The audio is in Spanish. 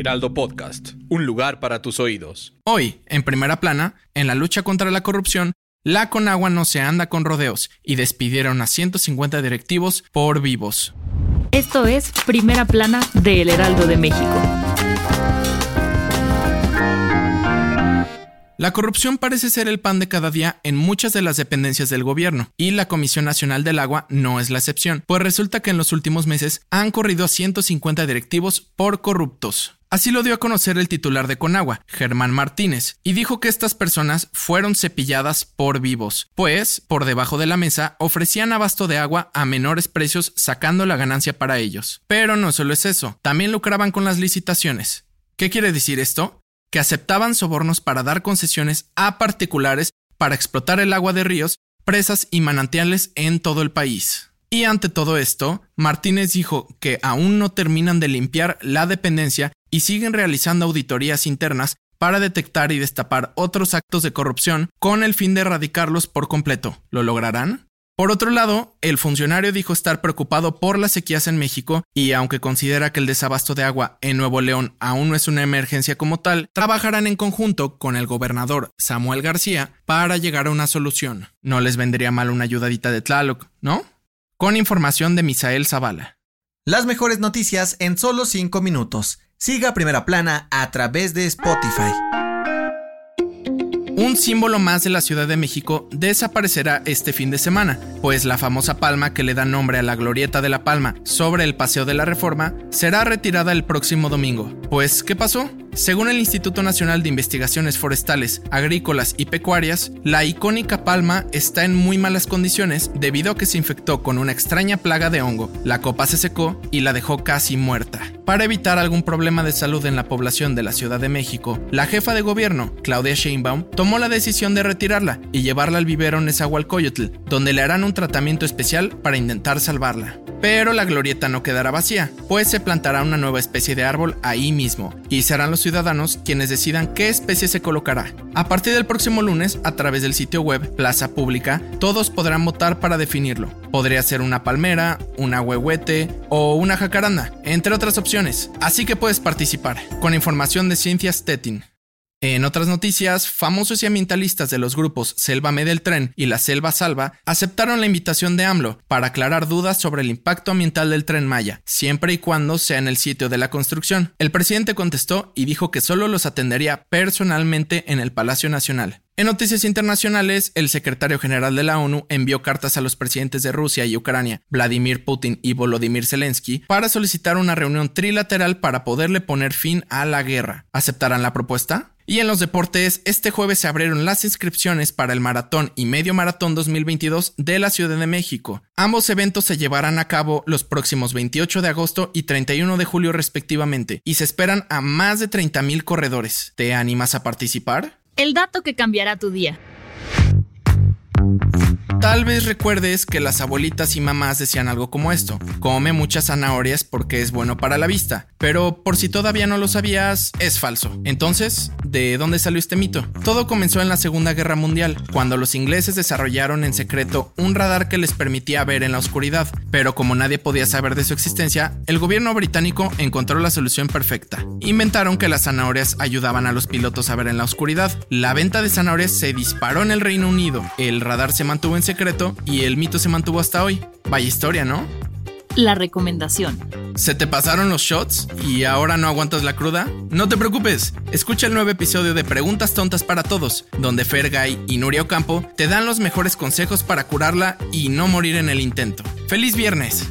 Heraldo Podcast, un lugar para tus oídos. Hoy, en primera plana, en la lucha contra la corrupción, la Conagua no se anda con rodeos y despidieron a 150 directivos por vivos. Esto es Primera Plana de El Heraldo de México. La corrupción parece ser el pan de cada día en muchas de las dependencias del gobierno, y la Comisión Nacional del Agua no es la excepción, pues resulta que en los últimos meses han corrido a 150 directivos por corruptos. Así lo dio a conocer el titular de Conagua, Germán Martínez, y dijo que estas personas fueron cepilladas por vivos, pues, por debajo de la mesa, ofrecían abasto de agua a menores precios sacando la ganancia para ellos. Pero no solo es eso, también lucraban con las licitaciones. ¿Qué quiere decir esto? que aceptaban sobornos para dar concesiones a particulares para explotar el agua de ríos, presas y manantiales en todo el país. Y ante todo esto, Martínez dijo que aún no terminan de limpiar la dependencia y siguen realizando auditorías internas para detectar y destapar otros actos de corrupción con el fin de erradicarlos por completo. ¿Lo lograrán? Por otro lado, el funcionario dijo estar preocupado por las sequías en México y aunque considera que el desabasto de agua en Nuevo León aún no es una emergencia como tal, trabajarán en conjunto con el gobernador Samuel García para llegar a una solución. No les vendría mal una ayudadita de Tlaloc, ¿no? Con información de Misael Zavala. Las mejores noticias en solo 5 minutos. Siga Primera Plana a través de Spotify. Un símbolo más de la Ciudad de México desaparecerá este fin de semana, pues la famosa palma que le da nombre a la glorieta de la Palma sobre el Paseo de la Reforma será retirada el próximo domingo. Pues, ¿qué pasó? Según el Instituto Nacional de Investigaciones Forestales, Agrícolas y Pecuarias, la icónica palma está en muy malas condiciones debido a que se infectó con una extraña plaga de hongo. La copa se secó y la dejó casi muerta. Para evitar algún problema de salud en la población de la Ciudad de México, la jefa de gobierno, Claudia Sheinbaum, tomó la decisión de retirarla y llevarla al vivero Nezahualcóyotl, donde le harán un tratamiento especial para intentar salvarla. Pero la glorieta no quedará vacía, pues se plantará una nueva especie de árbol ahí mismo, y serán los ciudadanos quienes decidan qué especie se colocará. A partir del próximo lunes, a través del sitio web Plaza Pública, todos podrán votar para definirlo. Podría ser una palmera, una huehuete o una jacaranda, entre otras opciones. Así que puedes participar, con información de Ciencias Tetin. En otras noticias, famosos y ambientalistas de los grupos Selva Me del Tren y la Selva Salva aceptaron la invitación de AMLO para aclarar dudas sobre el impacto ambiental del tren Maya, siempre y cuando sea en el sitio de la construcción. El presidente contestó y dijo que solo los atendería personalmente en el Palacio Nacional. En noticias internacionales, el secretario general de la ONU envió cartas a los presidentes de Rusia y Ucrania, Vladimir Putin y Volodymyr Zelensky, para solicitar una reunión trilateral para poderle poner fin a la guerra. ¿Aceptarán la propuesta? Y en los deportes, este jueves se abrieron las inscripciones para el Maratón y Medio Maratón 2022 de la Ciudad de México. Ambos eventos se llevarán a cabo los próximos 28 de agosto y 31 de julio respectivamente, y se esperan a más de 30.000 corredores. ¿Te animas a participar? El dato que cambiará tu día. Tal vez recuerdes que las abuelitas y mamás decían algo como esto, come muchas zanahorias porque es bueno para la vista, pero por si todavía no lo sabías, es falso. Entonces, ¿de dónde salió este mito? Todo comenzó en la Segunda Guerra Mundial, cuando los ingleses desarrollaron en secreto un radar que les permitía ver en la oscuridad, pero como nadie podía saber de su existencia, el gobierno británico encontró la solución perfecta. Inventaron que las zanahorias ayudaban a los pilotos a ver en la oscuridad. La venta de zanahorias se disparó en el Reino Unido, el radar se mantuvo en secreto y el mito se mantuvo hasta hoy. Vaya historia, ¿no? La recomendación. ¿Se te pasaron los shots y ahora no aguantas la cruda? No te preocupes, escucha el nuevo episodio de Preguntas Tontas para Todos, donde Fergay y Nuria Ocampo te dan los mejores consejos para curarla y no morir en el intento. ¡Feliz viernes!